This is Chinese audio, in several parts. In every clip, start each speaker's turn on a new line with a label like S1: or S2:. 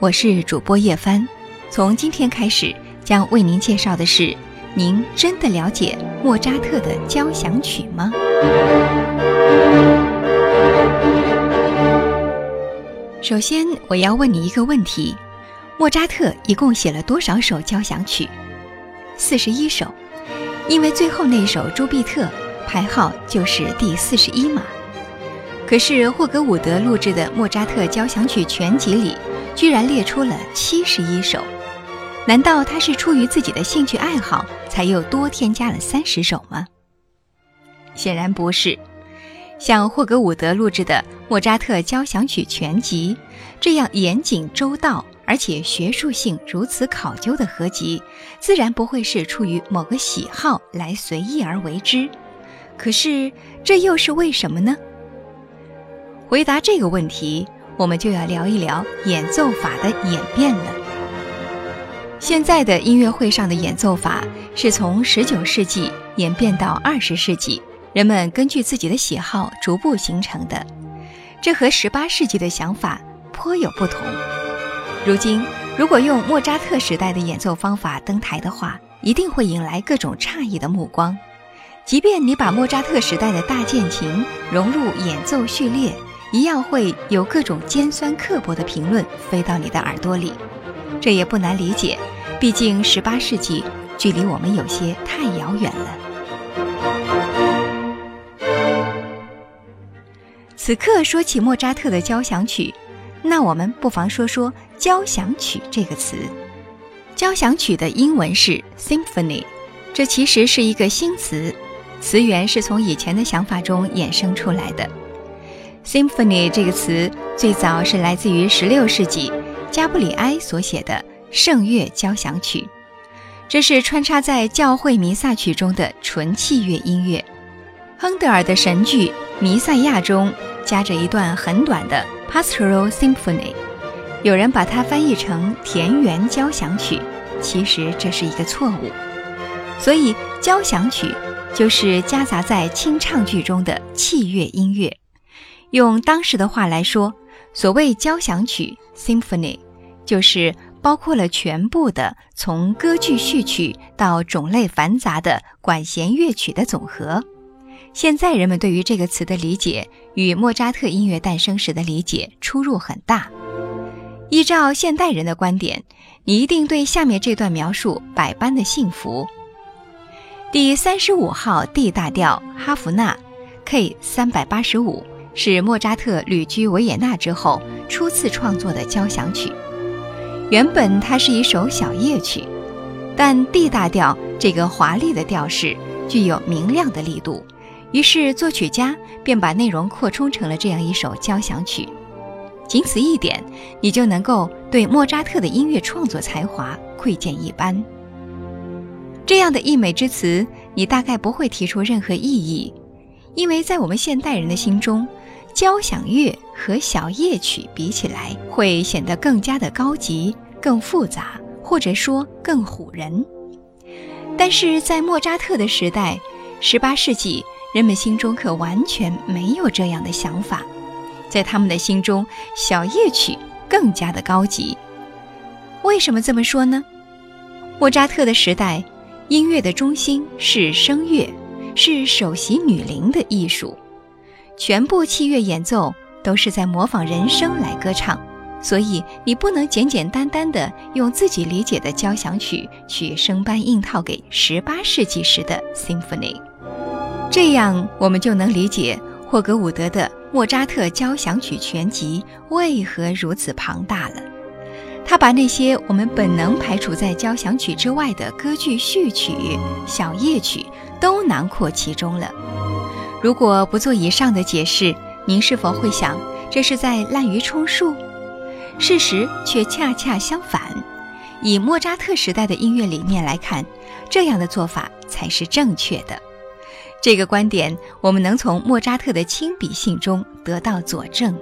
S1: 我是主播叶帆。从今天开始，将为您介绍的是：您真的了解莫扎特的交响曲吗？首先，我要问你一个问题：莫扎特一共写了多少首交响曲？四十一首，因为最后那首《朱庇特》排号就是第四十一码。可是霍格伍德录制的莫扎特交响曲全集里，居然列出了七十一首，难道他是出于自己的兴趣爱好，才又多添加了三十首吗？显然不是。像霍格伍德录制的莫扎特交响曲全集这样严谨周到，而且学术性如此考究的合集，自然不会是出于某个喜好来随意而为之。可是这又是为什么呢？回答这个问题，我们就要聊一聊演奏法的演变了。现在的音乐会上的演奏法是从19世纪演变到20世纪，人们根据自己的喜好逐步形成的。这和18世纪的想法颇有不同。如今，如果用莫扎特时代的演奏方法登台的话，一定会引来各种诧异的目光。即便你把莫扎特时代的大键琴融入演奏序列，一样会有各种尖酸刻薄的评论飞到你的耳朵里，这也不难理解，毕竟十八世纪距离我们有些太遥远了。此刻说起莫扎特的交响曲，那我们不妨说说“交响曲”这个词。交响曲的英文是 symphony，这其实是一个新词，词源是从以前的想法中衍生出来的。Symphony 这个词最早是来自于16世纪加布里埃所写的圣乐交响曲，这是穿插在教会弥撒曲中的纯器乐音乐。亨德尔的神剧《弥赛亚》中夹着一段很短的 Pastoral Symphony，有人把它翻译成田园交响曲，其实这是一个错误。所以交响曲就是夹杂在清唱剧中的器乐音乐。用当时的话来说，所谓交响曲 （symphony） 就是包括了全部的从歌剧序曲到种类繁杂的管弦乐曲的总和。现在人们对于这个词的理解与莫扎特音乐诞生时的理解出入很大。依照现代人的观点，你一定对下面这段描述百般的幸福。第三十五号 D 大调哈弗纳，K 三百八十五。是莫扎特旅居维也纳之后初次创作的交响曲。原本它是一首小夜曲，但 D 大调这个华丽的调式具有明亮的力度，于是作曲家便把内容扩充成了这样一首交响曲。仅此一点，你就能够对莫扎特的音乐创作才华窥见一斑。这样的溢美之词，你大概不会提出任何异议，因为在我们现代人的心中。交响乐和小夜曲比起来，会显得更加的高级、更复杂，或者说更唬人。但是在莫扎特的时代，十八世纪，人们心中可完全没有这样的想法。在他们的心中，小夜曲更加的高级。为什么这么说呢？莫扎特的时代，音乐的中心是声乐，是首席女伶的艺术。全部器乐演奏都是在模仿人声来歌唱，所以你不能简简单单的用自己理解的交响曲去生搬硬套给十八世纪时的 symphony。这样我们就能理解霍格伍德的《莫扎特交响曲全集》为何如此庞大了。他把那些我们本能排除在交响曲之外的歌剧序曲、小夜曲都囊括其中了。如果不做以上的解释，您是否会想这是在滥竽充数？事实却恰恰相反。以莫扎特时代的音乐理念来看，这样的做法才是正确的。这个观点，我们能从莫扎特的亲笔信中得到佐证。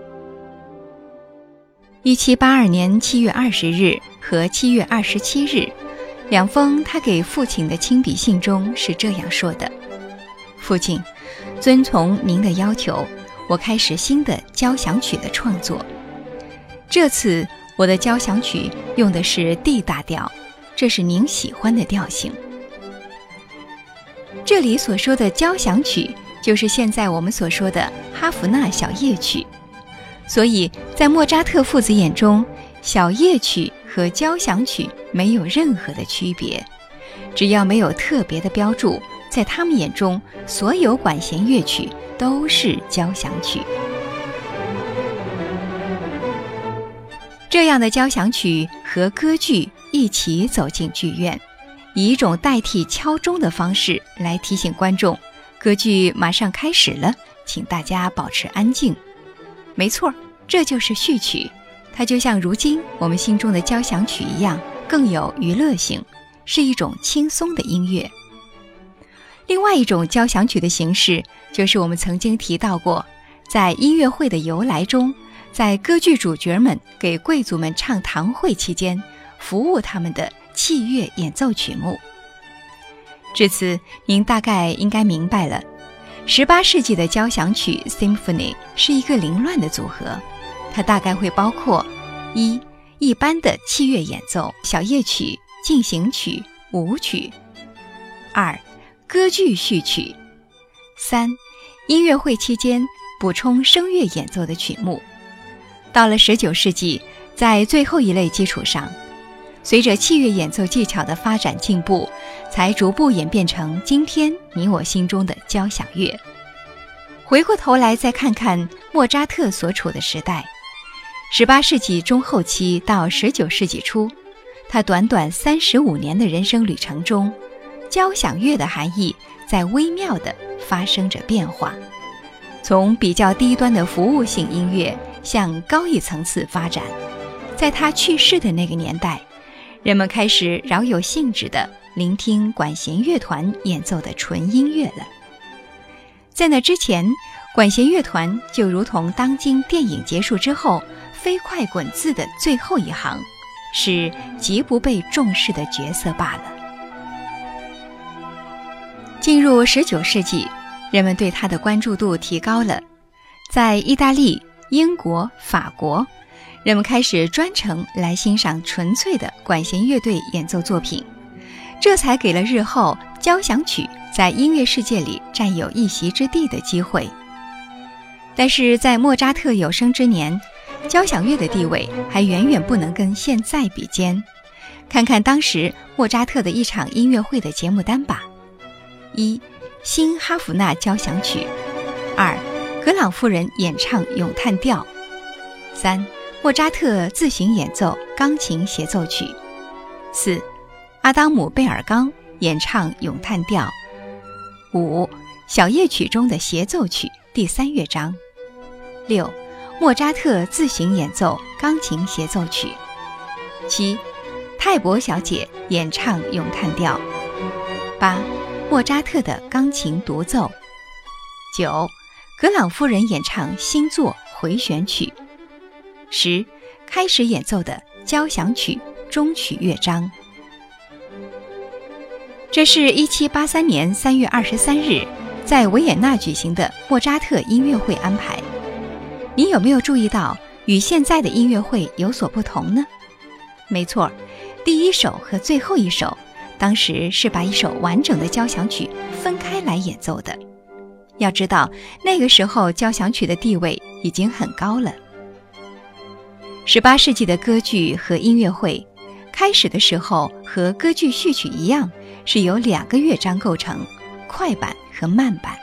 S1: 一七八二年七月二十日和七月二十七日，两封他给父亲的亲笔信中是这样说的：“父亲，遵从您的要求，我开始新的交响曲的创作。这次我的交响曲用的是 D 大调，这是您喜欢的调性。”这里所说的交响曲，就是现在我们所说的哈弗纳小夜曲。所以在莫扎特父子眼中，小夜曲和交响曲没有任何的区别。只要没有特别的标注，在他们眼中，所有管弦乐曲都是交响曲。这样的交响曲和歌剧一起走进剧院。以一种代替敲钟的方式来提醒观众，歌剧马上开始了，请大家保持安静。没错，这就是序曲，它就像如今我们心中的交响曲一样，更有娱乐性，是一种轻松的音乐。另外一种交响曲的形式，就是我们曾经提到过，在音乐会的由来中，在歌剧主角们给贵族们唱堂会期间，服务他们的。器乐演奏曲目。至此，您大概应该明白了，十八世纪的交响曲 （symphony） 是一个凌乱的组合，它大概会包括：一、一般的器乐演奏，小夜曲、进行曲、舞曲；二、歌剧序曲；三、音乐会期间补充声乐演奏的曲目。到了十九世纪，在最后一类基础上。随着器乐演奏技巧的发展进步，才逐步演变成今天你我心中的交响乐。回过头来再看看莫扎特所处的时代，18世纪中后期到19世纪初，他短短35年的人生旅程中，交响乐的含义在微妙地发生着变化，从比较低端的服务性音乐向高一层次发展。在他去世的那个年代。人们开始饶有兴致地聆听管弦乐团演奏的纯音乐了。在那之前，管弦乐团就如同当今电影结束之后飞快滚字的最后一行，是极不被重视的角色罢了。进入十九世纪，人们对它的关注度提高了，在意大利、英国、法国。人们开始专程来欣赏纯粹的管弦乐队演奏作品，这才给了日后交响曲在音乐世界里占有一席之地的机会。但是在莫扎特有生之年，交响乐的地位还远远不能跟现在比肩。看看当时莫扎特的一场音乐会的节目单吧：一、新哈弗纳交响曲；二、格朗夫人演唱咏叹调；三。莫扎特自行演奏钢琴协奏曲，四，阿当姆贝尔冈演唱咏叹调，五，小夜曲中的协奏曲第三乐章，六，莫扎特自行演奏钢琴协奏曲，七，泰伯小姐演唱咏叹调，八，莫扎特的钢琴独奏，九，格朗夫人演唱新作回旋曲。十，开始演奏的交响曲终曲乐章。这是一七八三年三月二十三日在维也纳举行的莫扎特音乐会安排。你有没有注意到与现在的音乐会有所不同呢？没错，第一首和最后一首当时是把一首完整的交响曲分开来演奏的。要知道，那个时候交响曲的地位已经很高了。十八世纪的歌剧和音乐会，开始的时候和歌剧序曲一样，是由两个乐章构成，快板和慢板。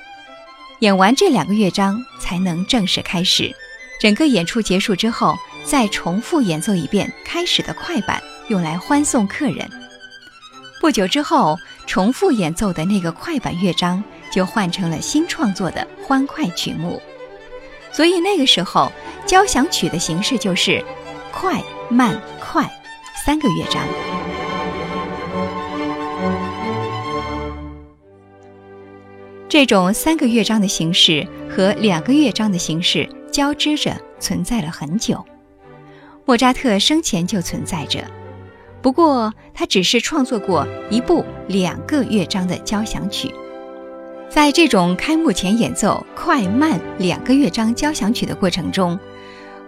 S1: 演完这两个乐章才能正式开始。整个演出结束之后，再重复演奏一遍开始的快板，用来欢送客人。不久之后，重复演奏的那个快板乐章就换成了新创作的欢快曲目。所以那个时候，交响曲的形式就是快慢快三个乐章。这种三个乐章的形式和两个乐章的形式交织着存在了很久，莫扎特生前就存在着。不过，他只是创作过一部两个乐章的交响曲。在这种开幕前演奏快慢两个乐章交响曲的过程中，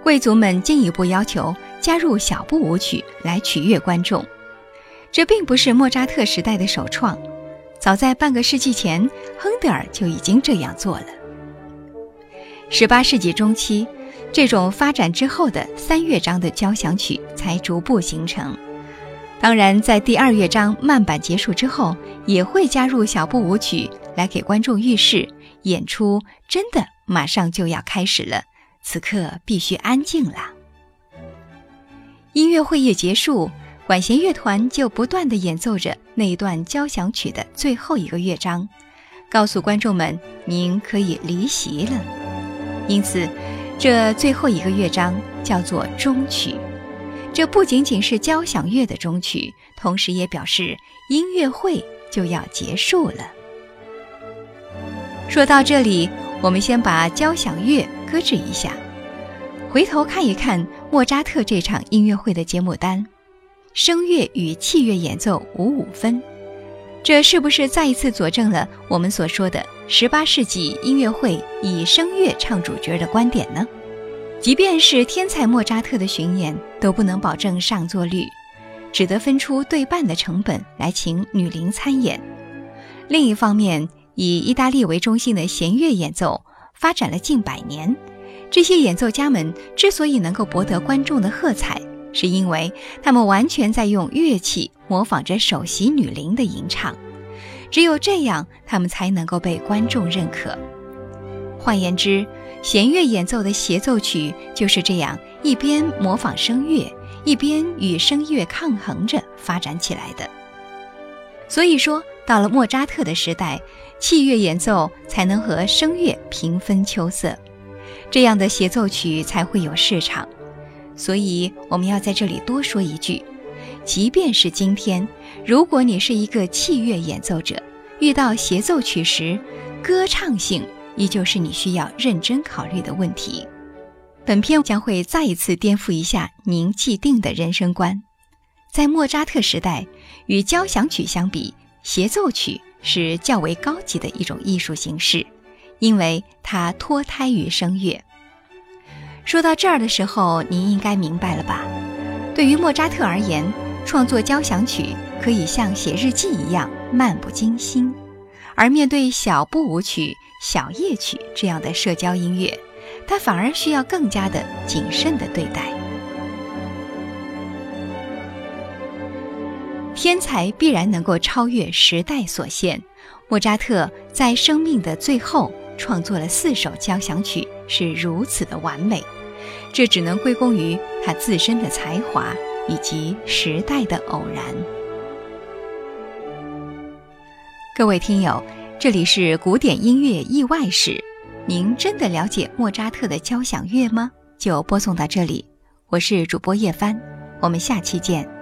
S1: 贵族们进一步要求加入小步舞曲来取悦观众。这并不是莫扎特时代的首创。早在半个世纪前，亨德尔就已经这样做了。十八世纪中期，这种发展之后的三乐章的交响曲才逐步形成。当然，在第二乐章慢板结束之后，也会加入小步舞曲来给观众预示演出真的马上就要开始了，此刻必须安静了。音乐会一结束。管弦乐团就不断地演奏着那一段交响曲的最后一个乐章，告诉观众们您可以离席了。因此，这最后一个乐章叫做终曲。这不仅仅是交响乐的终曲，同时也表示音乐会就要结束了。说到这里，我们先把交响乐搁置一下，回头看一看莫扎特这场音乐会的节目单。声乐与器乐演奏五五分，这是不是再一次佐证了我们所说的十八世纪音乐会以声乐唱主角的观点呢？即便是天才莫扎特的巡演都不能保证上座率，只得分出对半的成本来请女伶参演。另一方面，以意大利为中心的弦乐演奏发展了近百年，这些演奏家们之所以能够博得观众的喝彩。是因为他们完全在用乐器模仿着首席女伶的吟唱，只有这样，他们才能够被观众认可。换言之，弦乐演奏的协奏曲就是这样一边模仿声乐，一边与声乐抗衡着发展起来的。所以说，到了莫扎特的时代，器乐演奏才能和声乐平分秋色，这样的协奏曲才会有市场。所以我们要在这里多说一句：即便是今天，如果你是一个器乐演奏者，遇到协奏曲时，歌唱性依旧是你需要认真考虑的问题。本片将会再一次颠覆一下您既定的人生观。在莫扎特时代，与交响曲相比，协奏曲是较为高级的一种艺术形式，因为它脱胎于声乐。说到这儿的时候，您应该明白了吧？对于莫扎特而言，创作交响曲可以像写日记一样漫不经心，而面对小步舞曲、小夜曲这样的社交音乐，他反而需要更加的谨慎的对待。天才必然能够超越时代所限，莫扎特在生命的最后创作了四首交响曲，是如此的完美。这只能归功于他自身的才华以及时代的偶然。各位听友，这里是古典音乐意外史，您真的了解莫扎特的交响乐吗？就播送到这里，我是主播叶帆，我们下期见。